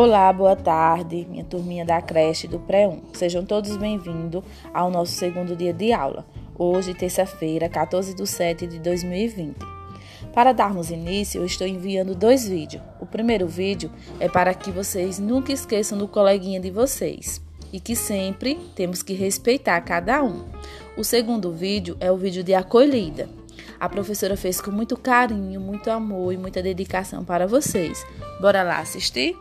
Olá, boa tarde, minha turminha da creche do Pré-1. Sejam todos bem-vindos ao nosso segundo dia de aula, hoje, terça-feira, 14 de setembro de 2020. Para darmos início, eu estou enviando dois vídeos. O primeiro vídeo é para que vocês nunca esqueçam do coleguinha de vocês e que sempre temos que respeitar cada um. O segundo vídeo é o vídeo de acolhida. A professora fez com muito carinho, muito amor e muita dedicação para vocês. Bora lá assistir?